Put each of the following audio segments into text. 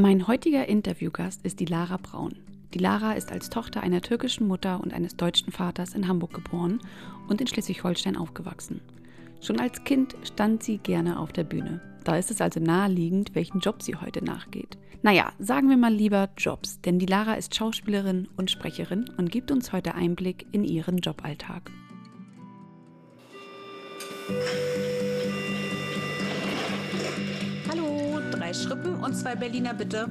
Mein heutiger Interviewgast ist die Lara Braun. Die Lara ist als Tochter einer türkischen Mutter und eines deutschen Vaters in Hamburg geboren und in Schleswig-Holstein aufgewachsen. Schon als Kind stand sie gerne auf der Bühne. Da ist es also naheliegend, welchen Job sie heute nachgeht. Naja, sagen wir mal lieber Jobs, denn die Lara ist Schauspielerin und Sprecherin und gibt uns heute Einblick in ihren Joballtag. Drei Schrippen und zwei Berliner bitte.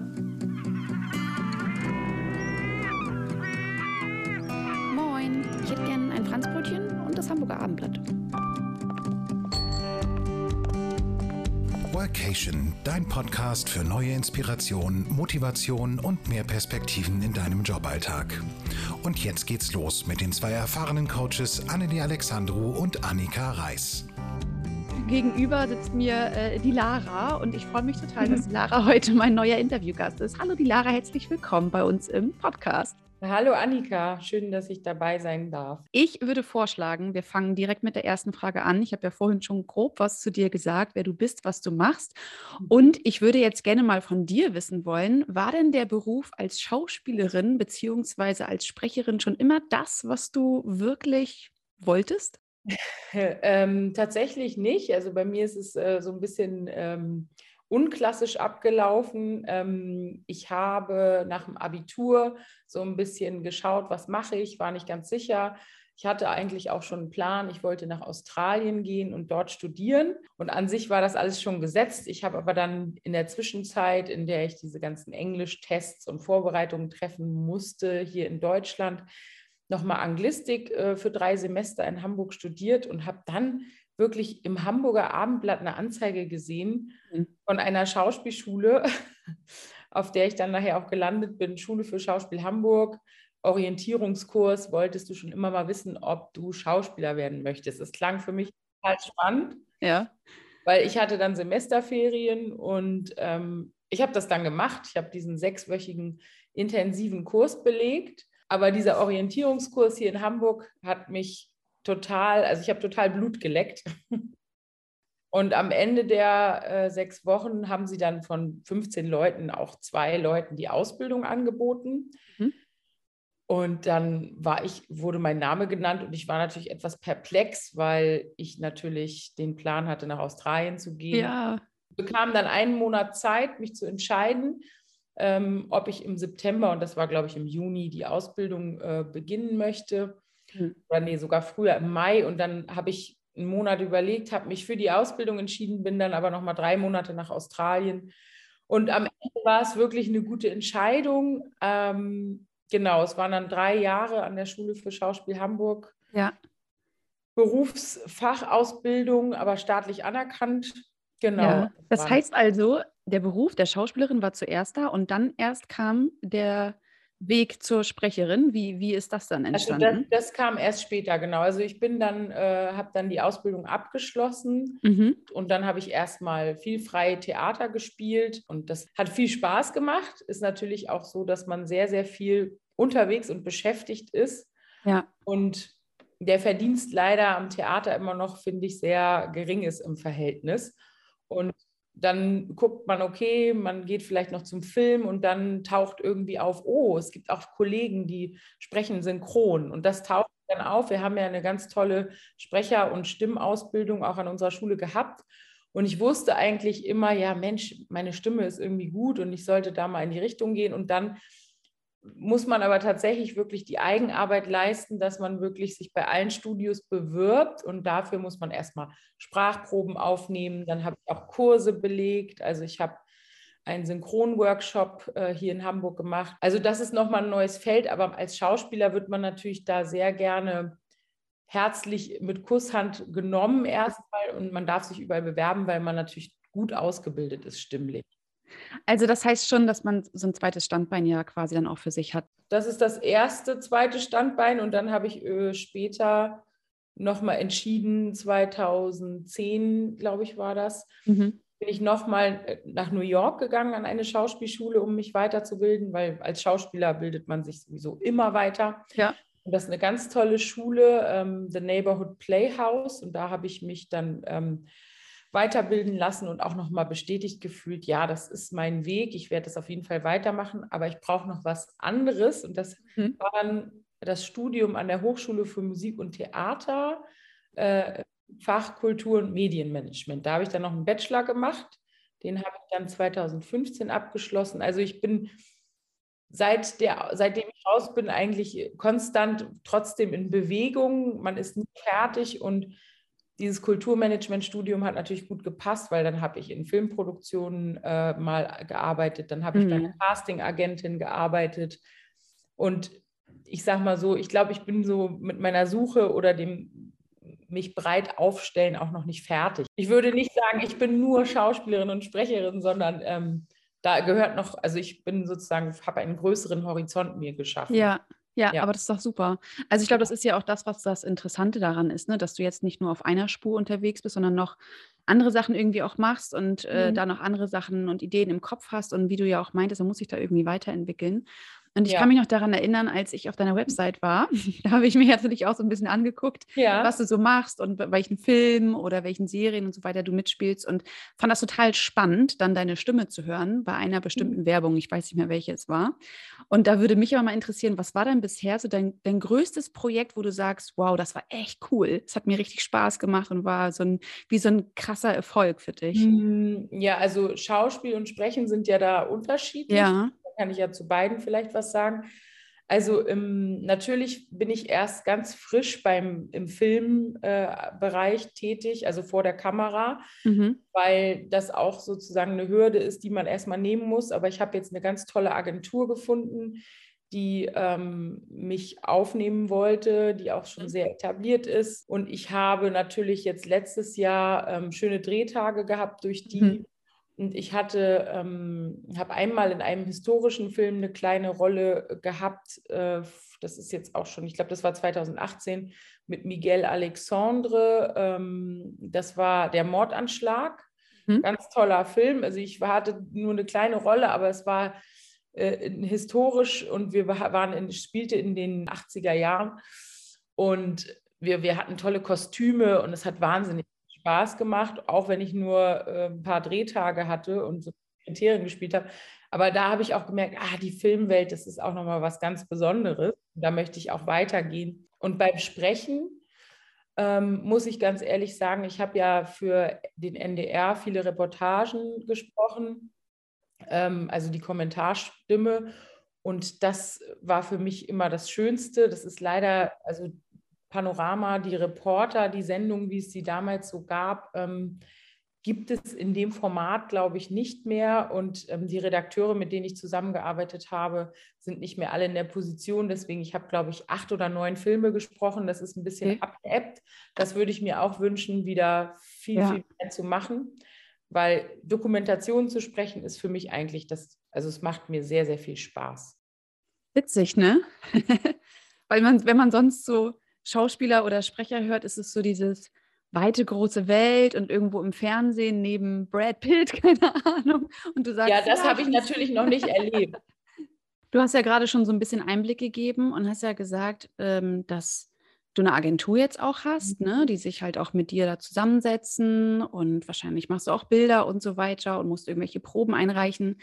Moin, ich hätte gern ein Franzbrötchen und das Hamburger Abendblatt. Workation, dein Podcast für neue Inspiration, Motivation und mehr Perspektiven in deinem Joballtag. Und jetzt geht's los mit den zwei erfahrenen Coaches Annelie Alexandru und Annika Reis. Gegenüber sitzt mir äh, die Lara und ich freue mich total, dass Lara heute mein neuer Interviewgast ist. Hallo die Lara, herzlich willkommen bei uns im Podcast. Hallo Annika, schön, dass ich dabei sein darf. Ich würde vorschlagen, wir fangen direkt mit der ersten Frage an. Ich habe ja vorhin schon grob was zu dir gesagt, wer du bist, was du machst. Mhm. Und ich würde jetzt gerne mal von dir wissen wollen, war denn der Beruf als Schauspielerin bzw. als Sprecherin schon immer das, was du wirklich wolltest? ähm, tatsächlich nicht. Also bei mir ist es äh, so ein bisschen ähm, unklassisch abgelaufen. Ähm, ich habe nach dem Abitur so ein bisschen geschaut, was mache ich, war nicht ganz sicher. Ich hatte eigentlich auch schon einen Plan. Ich wollte nach Australien gehen und dort studieren. Und an sich war das alles schon gesetzt. Ich habe aber dann in der Zwischenzeit, in der ich diese ganzen Englisch-Tests und Vorbereitungen treffen musste, hier in Deutschland, nochmal Anglistik äh, für drei Semester in Hamburg studiert und habe dann wirklich im Hamburger Abendblatt eine Anzeige gesehen mhm. von einer Schauspielschule, auf der ich dann nachher auch gelandet bin, Schule für Schauspiel Hamburg, Orientierungskurs, wolltest du schon immer mal wissen, ob du Schauspieler werden möchtest. Es klang für mich total spannend. Ja. Weil ich hatte dann Semesterferien und ähm, ich habe das dann gemacht. Ich habe diesen sechswöchigen intensiven Kurs belegt. Aber dieser Orientierungskurs hier in Hamburg hat mich total, also ich habe total Blut geleckt. Und am Ende der äh, sechs Wochen haben sie dann von 15 Leuten auch zwei Leuten die Ausbildung angeboten. Mhm. Und dann war ich, wurde mein Name genannt und ich war natürlich etwas perplex, weil ich natürlich den Plan hatte, nach Australien zu gehen. Ja. Ich bekam dann einen Monat Zeit, mich zu entscheiden, ähm, ob ich im September, und das war, glaube ich, im Juni, die Ausbildung äh, beginnen möchte. Mhm. Oder nee, sogar früher im Mai. Und dann habe ich einen Monat überlegt, habe mich für die Ausbildung entschieden, bin dann aber nochmal drei Monate nach Australien. Und am Ende war es wirklich eine gute Entscheidung. Ähm, genau, es waren dann drei Jahre an der Schule für Schauspiel Hamburg. Ja. Berufsfachausbildung, aber staatlich anerkannt. Genau. Ja. Das heißt also, der Beruf der Schauspielerin war zuerst da und dann erst kam der Weg zur Sprecherin? Wie, wie ist das dann entstanden? Also das, das kam erst später, genau. Also ich bin dann, äh, habe dann die Ausbildung abgeschlossen mhm. und dann habe ich erstmal viel freie Theater gespielt und das hat viel Spaß gemacht. Ist natürlich auch so, dass man sehr, sehr viel unterwegs und beschäftigt ist. Ja. Und der Verdienst leider am Theater immer noch, finde ich, sehr gering ist im Verhältnis. Und dann guckt man, okay, man geht vielleicht noch zum Film und dann taucht irgendwie auf, oh, es gibt auch Kollegen, die sprechen synchron. Und das taucht dann auf. Wir haben ja eine ganz tolle Sprecher- und Stimmausbildung auch an unserer Schule gehabt. Und ich wusste eigentlich immer, ja, Mensch, meine Stimme ist irgendwie gut und ich sollte da mal in die Richtung gehen. Und dann muss man aber tatsächlich wirklich die Eigenarbeit leisten, dass man wirklich sich bei allen Studios bewirbt und dafür muss man erstmal Sprachproben aufnehmen. Dann habe ich auch Kurse belegt. Also ich habe einen Synchronworkshop äh, hier in Hamburg gemacht. Also das ist nochmal ein neues Feld, aber als Schauspieler wird man natürlich da sehr gerne herzlich mit Kusshand genommen erstmal und man darf sich überall bewerben, weil man natürlich gut ausgebildet ist stimmlich. Also das heißt schon, dass man so ein zweites Standbein ja quasi dann auch für sich hat. Das ist das erste, zweite Standbein und dann habe ich äh, später nochmal entschieden, 2010, glaube ich, war das, mhm. bin ich nochmal äh, nach New York gegangen an eine Schauspielschule, um mich weiterzubilden, weil als Schauspieler bildet man sich sowieso immer weiter. Ja. Und das ist eine ganz tolle Schule, ähm, The Neighborhood Playhouse. Und da habe ich mich dann ähm, weiterbilden lassen und auch nochmal bestätigt gefühlt, ja, das ist mein Weg, ich werde das auf jeden Fall weitermachen, aber ich brauche noch was anderes. Und das mhm. war dann das Studium an der Hochschule für Musik und Theater, äh, Fachkultur und Medienmanagement. Da habe ich dann noch einen Bachelor gemacht. Den habe ich dann 2015 abgeschlossen. Also ich bin seit der, seitdem ich raus bin, eigentlich konstant trotzdem in Bewegung. Man ist nie fertig und dieses Kulturmanagement-Studium hat natürlich gut gepasst, weil dann habe ich in Filmproduktionen äh, mal gearbeitet, dann habe ich mhm. bei einer Casting-Agentin gearbeitet und ich sage mal so, ich glaube, ich bin so mit meiner Suche oder dem mich breit aufstellen auch noch nicht fertig. Ich würde nicht sagen, ich bin nur Schauspielerin und Sprecherin, sondern ähm, da gehört noch, also ich bin sozusagen, habe einen größeren Horizont mir geschaffen. Ja, ja, ja, aber das ist doch super. Also ich glaube, das ist ja auch das, was das Interessante daran ist, ne? dass du jetzt nicht nur auf einer Spur unterwegs bist, sondern noch andere Sachen irgendwie auch machst und äh, mhm. da noch andere Sachen und Ideen im Kopf hast und wie du ja auch meintest, man muss sich da irgendwie weiterentwickeln. Und ich ja. kann mich noch daran erinnern, als ich auf deiner Website war, da habe ich mir natürlich auch so ein bisschen angeguckt, ja. was du so machst und welchen Film oder welchen Serien und so weiter du mitspielst und fand das total spannend, dann deine Stimme zu hören bei einer bestimmten mhm. Werbung. Ich weiß nicht mehr, welche es war. Und da würde mich aber mal interessieren, was war denn bisher so dein, dein größtes Projekt, wo du sagst, wow, das war echt cool. Es hat mir richtig Spaß gemacht und war so ein, wie so ein krasser Erfolg für dich. Hm, ja, also Schauspiel und Sprechen sind ja da unterschiedlich. Ja kann ich ja zu beiden vielleicht was sagen. Also ähm, natürlich bin ich erst ganz frisch beim im Filmbereich äh, tätig, also vor der Kamera, mhm. weil das auch sozusagen eine Hürde ist, die man erstmal nehmen muss. Aber ich habe jetzt eine ganz tolle Agentur gefunden, die ähm, mich aufnehmen wollte, die auch schon mhm. sehr etabliert ist. Und ich habe natürlich jetzt letztes Jahr ähm, schöne Drehtage gehabt, durch die mhm. Und ich hatte, ähm, habe einmal in einem historischen Film eine kleine Rolle gehabt. Äh, das ist jetzt auch schon, ich glaube, das war 2018 mit Miguel Alexandre. Ähm, das war der Mordanschlag. Mhm. Ganz toller Film. Also ich hatte nur eine kleine Rolle, aber es war äh, historisch und wir waren in, spielte in den 80er Jahren. Und wir, wir hatten tolle Kostüme und es hat wahnsinnig Spaß gemacht, auch wenn ich nur äh, ein paar Drehtage hatte und so Kriterien gespielt habe. Aber da habe ich auch gemerkt, ah, die Filmwelt, das ist auch nochmal was ganz Besonderes. Da möchte ich auch weitergehen. Und beim Sprechen ähm, muss ich ganz ehrlich sagen, ich habe ja für den NDR viele Reportagen gesprochen, ähm, also die Kommentarstimme. Und das war für mich immer das Schönste. Das ist leider, also Panorama, die Reporter, die Sendung, wie es sie damals so gab, ähm, gibt es in dem Format, glaube ich, nicht mehr. Und ähm, die Redakteure, mit denen ich zusammengearbeitet habe, sind nicht mehr alle in der Position. Deswegen, ich habe, glaube ich, acht oder neun Filme gesprochen. Das ist ein bisschen okay. abgeebbt. Das würde ich mir auch wünschen, wieder viel, ja. viel mehr zu machen. Weil Dokumentation zu sprechen ist für mich eigentlich das, also es macht mir sehr, sehr viel Spaß. Witzig, ne? Weil man, wenn man sonst so Schauspieler oder Sprecher hört, ist es so dieses weite große Welt und irgendwo im Fernsehen neben Brad Pitt, keine Ahnung. Und du sagst, ja, das ja, habe ich natürlich noch nicht erlebt. Du hast ja gerade schon so ein bisschen Einblick gegeben und hast ja gesagt, ähm, dass du eine Agentur jetzt auch hast, ne, mhm. die sich halt auch mit dir da zusammensetzen und wahrscheinlich machst du auch Bilder und so weiter und musst irgendwelche Proben einreichen.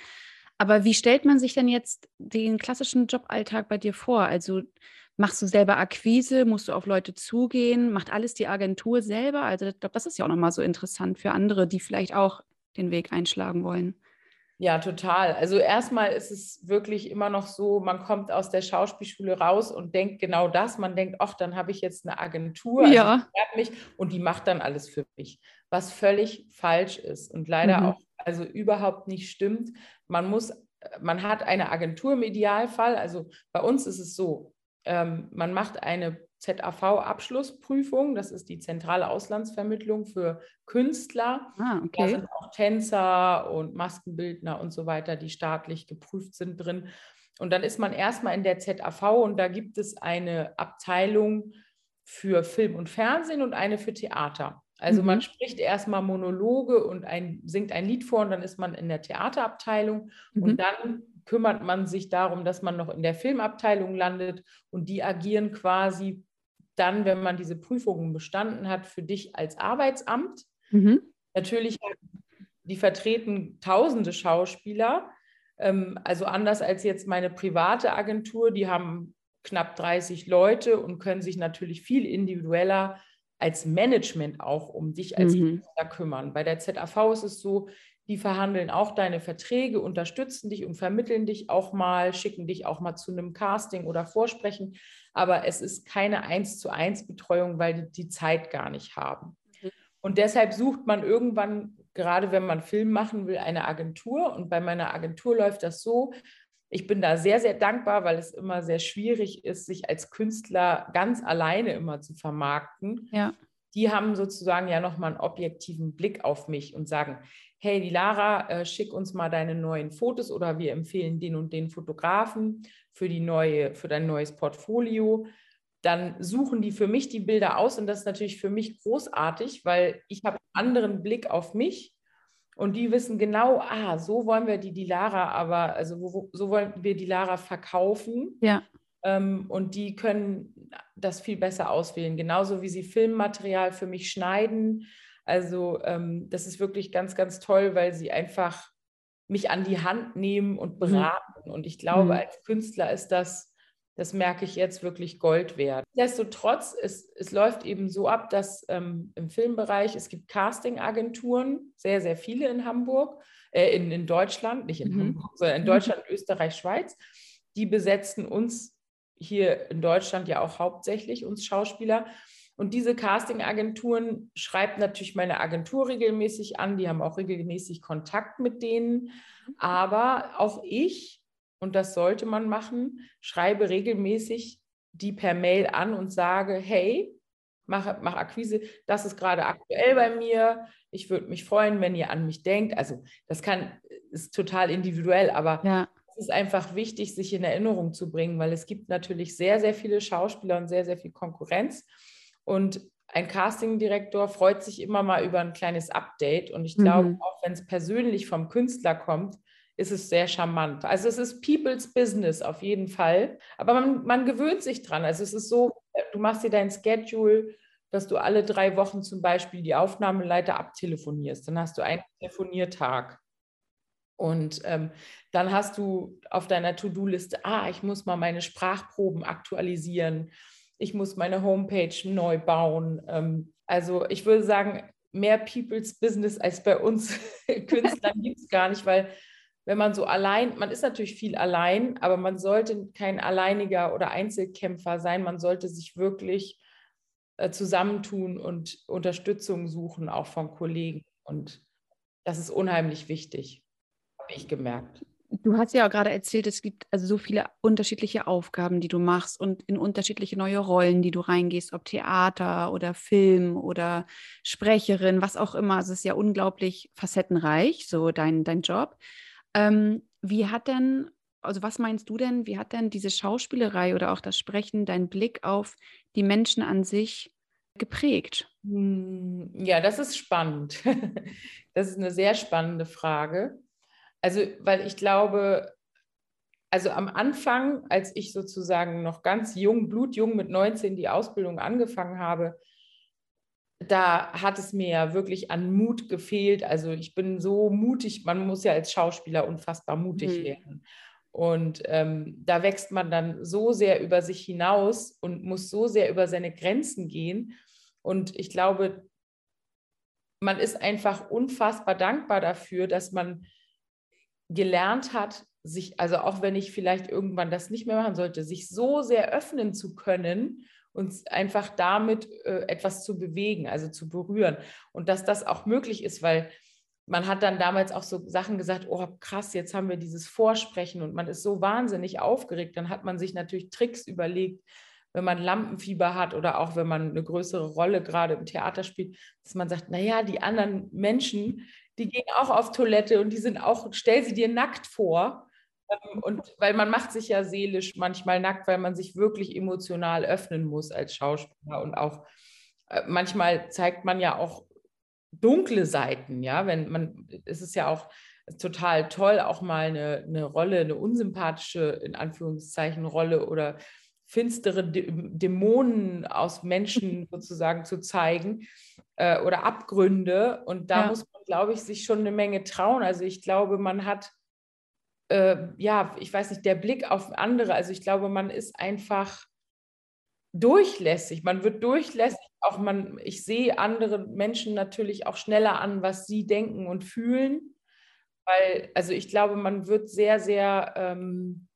Aber wie stellt man sich denn jetzt den klassischen Joballtag bei dir vor? Also Machst du selber Akquise? Musst du auf Leute zugehen? Macht alles die Agentur selber? Also ich glaube, das ist ja auch nochmal so interessant für andere, die vielleicht auch den Weg einschlagen wollen. Ja, total. Also erstmal ist es wirklich immer noch so, man kommt aus der Schauspielschule raus und denkt genau das. Man denkt, ach, dann habe ich jetzt eine Agentur also ja. mich und die macht dann alles für mich, was völlig falsch ist und leider mhm. auch also überhaupt nicht stimmt. Man muss, man hat eine Agentur im Idealfall. Also bei uns ist es so, ähm, man macht eine ZAV-Abschlussprüfung, das ist die zentrale Auslandsvermittlung für Künstler. Ah, okay. Da sind auch Tänzer und Maskenbildner und so weiter, die staatlich geprüft sind drin. Und dann ist man erstmal in der ZAV und da gibt es eine Abteilung für Film und Fernsehen und eine für Theater. Also mhm. man spricht erstmal Monologe und ein, singt ein Lied vor und dann ist man in der Theaterabteilung mhm. und dann kümmert man sich darum, dass man noch in der Filmabteilung landet und die agieren quasi dann, wenn man diese Prüfungen bestanden hat, für dich als Arbeitsamt. Mhm. Natürlich, die vertreten tausende Schauspieler. Ähm, also anders als jetzt meine private Agentur, die haben knapp 30 Leute und können sich natürlich viel individueller als Management auch um dich als mhm. Künstler kümmern. Bei der ZAV ist es so, die verhandeln auch deine Verträge, unterstützen dich und vermitteln dich auch mal, schicken dich auch mal zu einem Casting oder Vorsprechen. Aber es ist keine eins zu eins Betreuung, weil die die Zeit gar nicht haben. Mhm. Und deshalb sucht man irgendwann, gerade wenn man Film machen will, eine Agentur. Und bei meiner Agentur läuft das so. Ich bin da sehr, sehr dankbar, weil es immer sehr schwierig ist, sich als Künstler ganz alleine immer zu vermarkten. Ja. Die haben sozusagen ja nochmal einen objektiven Blick auf mich und sagen, hey, die Lara, äh, schick uns mal deine neuen Fotos oder wir empfehlen den und den Fotografen für, die neue, für dein neues Portfolio. Dann suchen die für mich die Bilder aus und das ist natürlich für mich großartig, weil ich habe einen anderen Blick auf mich und die wissen genau, ah, so wollen wir die, die Lara aber, also wo, so wollen wir die Lara verkaufen. Ja. Ähm, und die können das viel besser auswählen, genauso wie sie Filmmaterial für mich schneiden also ähm, das ist wirklich ganz, ganz toll, weil sie einfach mich an die Hand nehmen und mhm. beraten. Mhm. Und ich glaube, mhm. als Künstler ist das, das merke ich jetzt wirklich Gold wert. Nichtsdestotrotz, es, es läuft eben so ab, dass ähm, im Filmbereich, es gibt Castingagenturen, sehr, sehr viele in Hamburg, äh, in, in Deutschland, nicht in mhm. Hamburg, sondern in mhm. Deutschland, Österreich, Schweiz. Die besetzen uns hier in Deutschland ja auch hauptsächlich, uns Schauspieler. Und diese Casting-Agenturen schreibt natürlich meine Agentur regelmäßig an, die haben auch regelmäßig Kontakt mit denen. Aber auch ich, und das sollte man machen, schreibe regelmäßig die per Mail an und sage, hey, mach, mach Akquise, das ist gerade aktuell bei mir. Ich würde mich freuen, wenn ihr an mich denkt. Also das kann, ist total individuell, aber ja. es ist einfach wichtig, sich in Erinnerung zu bringen, weil es gibt natürlich sehr, sehr viele Schauspieler und sehr, sehr viel Konkurrenz. Und ein Castingdirektor freut sich immer mal über ein kleines Update. Und ich glaube, mhm. auch wenn es persönlich vom Künstler kommt, ist es sehr charmant. Also es ist People's Business auf jeden Fall. Aber man, man gewöhnt sich dran. Also es ist so, du machst dir dein Schedule, dass du alle drei Wochen zum Beispiel die Aufnahmeleiter abtelefonierst. Dann hast du einen Telefoniertag. Und ähm, dann hast du auf deiner To-Do-Liste, ah, ich muss mal meine Sprachproben aktualisieren ich muss meine Homepage neu bauen. Ähm, also ich würde sagen, mehr People's Business als bei uns Künstlern gibt es gar nicht, weil wenn man so allein, man ist natürlich viel allein, aber man sollte kein alleiniger oder Einzelkämpfer sein. Man sollte sich wirklich äh, zusammentun und Unterstützung suchen, auch von Kollegen. Und das ist unheimlich wichtig, habe ich gemerkt. Du hast ja auch gerade erzählt, es gibt also so viele unterschiedliche Aufgaben, die du machst und in unterschiedliche neue Rollen, die du reingehst, ob Theater oder Film oder Sprecherin, was auch immer. Es ist ja unglaublich facettenreich, so dein, dein Job. Ähm, wie hat denn, also was meinst du denn, wie hat denn diese Schauspielerei oder auch das Sprechen deinen Blick auf die Menschen an sich geprägt? Hm, ja, das ist spannend. Das ist eine sehr spannende Frage. Also, weil ich glaube, also am Anfang, als ich sozusagen noch ganz jung, blutjung mit 19 die Ausbildung angefangen habe, da hat es mir ja wirklich an Mut gefehlt. Also ich bin so mutig, man muss ja als Schauspieler unfassbar mutig mhm. werden. Und ähm, da wächst man dann so sehr über sich hinaus und muss so sehr über seine Grenzen gehen. Und ich glaube, man ist einfach unfassbar dankbar dafür, dass man gelernt hat, sich, also auch wenn ich vielleicht irgendwann das nicht mehr machen sollte, sich so sehr öffnen zu können und einfach damit äh, etwas zu bewegen, also zu berühren. Und dass das auch möglich ist, weil man hat dann damals auch so Sachen gesagt, oh krass, jetzt haben wir dieses Vorsprechen und man ist so wahnsinnig aufgeregt. Dann hat man sich natürlich Tricks überlegt, wenn man Lampenfieber hat oder auch wenn man eine größere Rolle gerade im Theater spielt, dass man sagt, naja, die anderen Menschen, die gehen auch auf Toilette und die sind auch, stell sie dir nackt vor. Ähm, und weil man macht sich ja seelisch manchmal nackt, weil man sich wirklich emotional öffnen muss als Schauspieler und auch äh, manchmal zeigt man ja auch dunkle Seiten, ja, wenn man, es ist ja auch total toll, auch mal eine, eine Rolle, eine unsympathische, in Anführungszeichen, Rolle oder finstere Dämonen aus Menschen sozusagen zu zeigen. Äh, oder Abgründe. Und da Ja. muss man, glaube ich, sich schon eine Menge trauen. Also ich glaube, man hat, äh, ja, ich weiß nicht, der Blick auf andere. Also ich glaube, man ist einfach durchlässig. Man wird durchlässig. Auch man, ich sehe andere Menschen natürlich auch schneller an, was sie denken und fühlen. Weil, also ich glaube, man wird sehr, sehr ähm,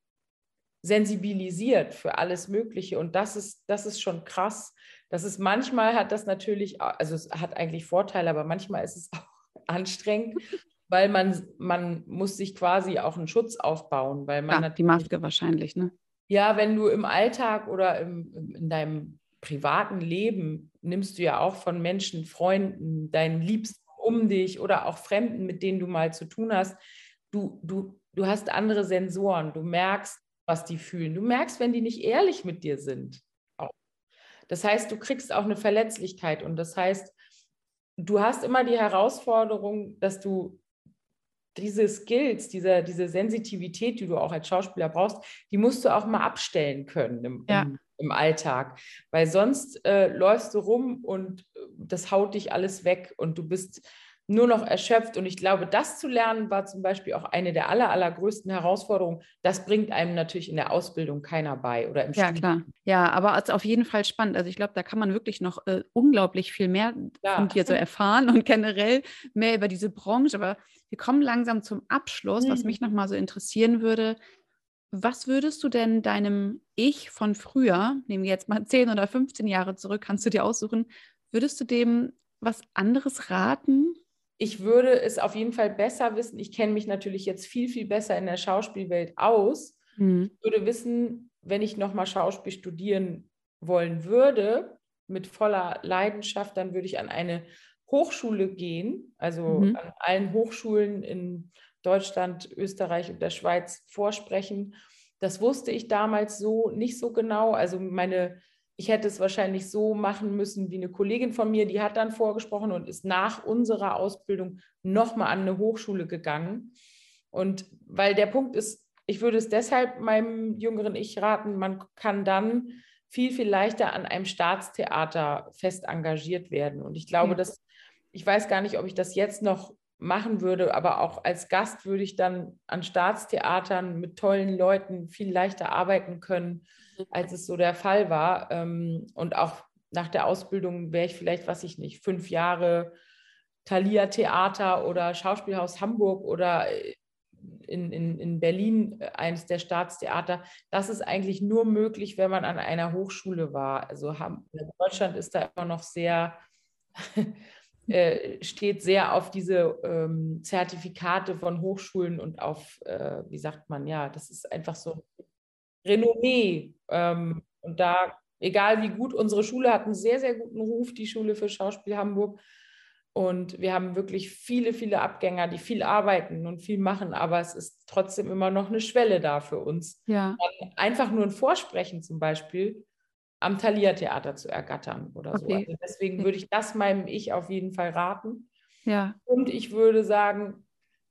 sensibilisiert für alles Mögliche. Und das ist, das ist schon krass. Das ist manchmal hat das natürlich, also es hat eigentlich Vorteile, aber manchmal ist es auch anstrengend, weil man, man muss sich quasi auch einen Schutz aufbauen, weil man Ja, die Maske wahrscheinlich, ne? ja, wenn du im Alltag oder im, in deinem privaten Leben nimmst du ja auch von Menschen, Freunden, deinen Liebsten um dich oder auch Fremden, mit denen du mal zu tun hast. Du, du, du hast andere Sensoren. Du merkst, was die fühlen. Du merkst, wenn die nicht ehrlich mit dir sind. Das heißt, du kriegst auch eine Verletzlichkeit und das heißt, du hast immer die Herausforderung, dass du diese Skills, diese, diese Sensitivität, die du auch als Schauspieler brauchst, die musst du auch mal abstellen können im, Ja. im, im Alltag. Weil sonst äh, läufst du rum und äh, das haut dich alles weg und du bist nur noch erschöpft. Und ich glaube, das zu lernen war zum Beispiel auch eine der aller, allergrößten Herausforderungen. Das bringt einem natürlich in der Ausbildung keiner bei oder im Ja, Studium. klar. Ja, aber es ist auf jeden Fall spannend. Also ich glaube, da kann man wirklich noch äh, unglaublich viel mehr Ja. von dir so erfahren und generell mehr über diese Branche. Aber wir kommen langsam zum Abschluss, was Mhm. mich nochmal so interessieren würde. Was würdest du denn deinem Ich von früher, nehmen wir jetzt mal 10 oder 15 Jahre zurück, kannst du dir aussuchen, würdest du dem was anderes raten? Ich würde es auf jeden Fall besser wissen. Ich kenne mich natürlich jetzt viel, viel besser in der Schauspielwelt aus. Hm. Ich würde wissen, wenn ich nochmal Schauspiel studieren wollen würde, mit voller Leidenschaft, dann würde ich an eine Hochschule gehen, also Mhm. an allen Hochschulen in Deutschland, Österreich und der Schweiz vorsprechen. Das wusste ich damals so nicht so genau. Also meine ich hätte es wahrscheinlich so machen müssen wie eine Kollegin von mir, die hat dann vorgesprochen und ist nach unserer Ausbildung nochmal an eine Hochschule gegangen. Und weil der Punkt ist, ich würde es deshalb meinem jüngeren Ich raten, man kann dann viel, viel leichter an einem Staatstheater fest engagiert werden. Und ich glaube, Ja. dass, ich weiß gar nicht, ob ich das jetzt noch machen würde, aber auch als Gast würde ich dann an Staatstheatern mit tollen Leuten viel leichter arbeiten können, als es so der Fall war. Ähm, Und auch nach der Ausbildung wäre ich vielleicht, was ich nicht, fünf Jahre Thalia Theater oder Schauspielhaus Hamburg oder äh, in, in, in Berlin äh, eines der Staatstheater. Das ist eigentlich nur möglich, wenn man an einer Hochschule war. Also Deutschland ist da immer noch sehr, äh, steht sehr auf diese ähm, Zertifikate von Hochschulen und auf, äh, wie sagt man, ja, das ist einfach so Renommee. Ähm, und da, egal wie gut unsere Schule hat, einen sehr, sehr guten Ruf, die Schule für Schauspiel Hamburg. Und wir haben wirklich viele, viele Abgänger, die viel arbeiten und viel machen, aber es ist trotzdem immer noch eine Schwelle da für uns. Ja, Einfach nur ein Vorsprechen zum Beispiel am Thalia Theater zu ergattern oder so. Okay. Also deswegen Okay. würde ich das meinem Ich auf jeden Fall raten. ja, Und ich würde sagen,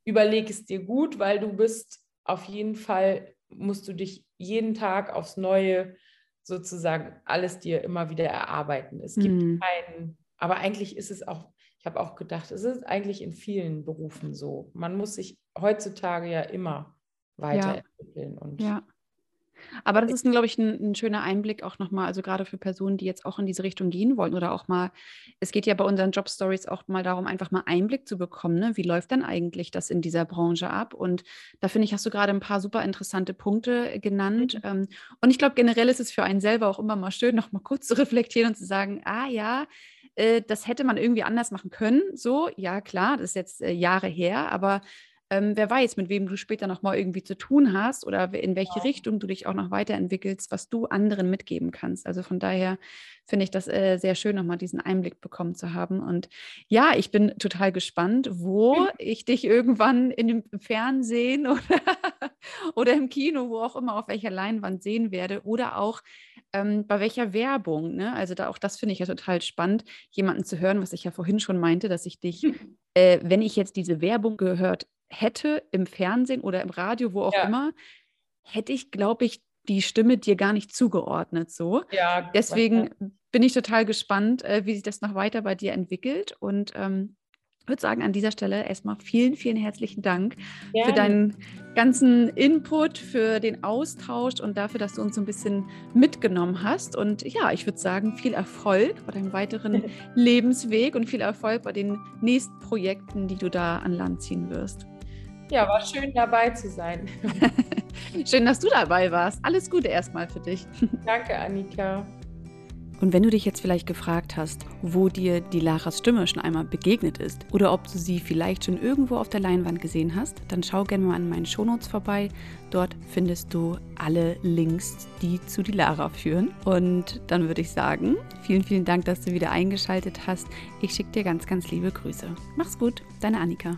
überleg es dir gut, weil du bist auf jeden Fall, musst du dich jeden Tag aufs Neue sozusagen alles dir immer wieder erarbeiten. Es gibt Mhm. keinen, aber eigentlich ist es auch, ich habe auch gedacht, es ist eigentlich in vielen Berufen so. Man muss sich heutzutage ja immer weiterentwickeln. Und ja. Aber das ist, glaube ich, ein, ein schöner Einblick auch nochmal, also gerade für Personen, die jetzt auch in diese Richtung gehen wollen oder auch mal, es geht ja bei unseren Job-Stories auch mal darum, einfach mal Einblick zu bekommen, ne? wie läuft denn eigentlich das in dieser Branche ab? Und da finde ich, hast du gerade ein paar super interessante Punkte genannt. Ähm, Und ich glaube, generell ist es für einen selber auch immer mal schön, noch mal kurz zu reflektieren und zu sagen, ah ja, äh, das hätte man irgendwie anders machen können. So, ja klar, das ist jetzt äh, Jahre her, aber ähm, wer weiß, mit wem du später noch mal irgendwie zu tun hast oder in welche Richtung du dich auch noch weiterentwickelst, was du anderen mitgeben kannst. Also von daher finde ich das äh, sehr schön, noch mal diesen Einblick bekommen zu haben. Und ja, ich bin total gespannt, wo ich dich irgendwann in dem Fernsehen oder, oder im Kino, wo auch immer, auf welcher Leinwand sehen werde oder auch ähm, bei welcher Werbung. Ne? Also da auch das finde ich ja total spannend, jemanden zu hören, was ich ja vorhin schon meinte, dass ich dich, äh, wenn ich jetzt diese Werbung gehört hätte im Fernsehen oder im Radio, wo auch Ja. immer, hätte ich, glaube ich, die Stimme dir gar nicht zugeordnet so. ja, Deswegen bin ich total gespannt, äh, wie sich das noch weiter bei dir entwickelt. Und ähm, würde sagen, an dieser Stelle erstmal vielen, vielen herzlichen Dank Gerne. für deinen ganzen Input, für den Austausch und dafür, dass du uns so ein bisschen mitgenommen hast. Und ja, ich würde sagen, viel Erfolg bei deinem weiteren Lebensweg und viel Erfolg bei den nächsten Projekten, die du da an Land ziehen wirst. Ja, war schön dabei zu sein. schön, dass du dabei warst. Alles Gute erstmal für dich. Danke, Annika. Und wenn du dich jetzt vielleicht gefragt hast, wo dir die Laras Stimme schon einmal begegnet ist oder ob du sie vielleicht schon irgendwo auf der Leinwand gesehen hast, dann schau gerne mal an meinen Shownotes vorbei. Dort findest du alle Links, die zu die Lara führen. Und dann würde ich sagen, vielen, vielen Dank, dass du wieder eingeschaltet hast. Ich schicke dir ganz, ganz liebe Grüße. Mach's gut, deine Annika.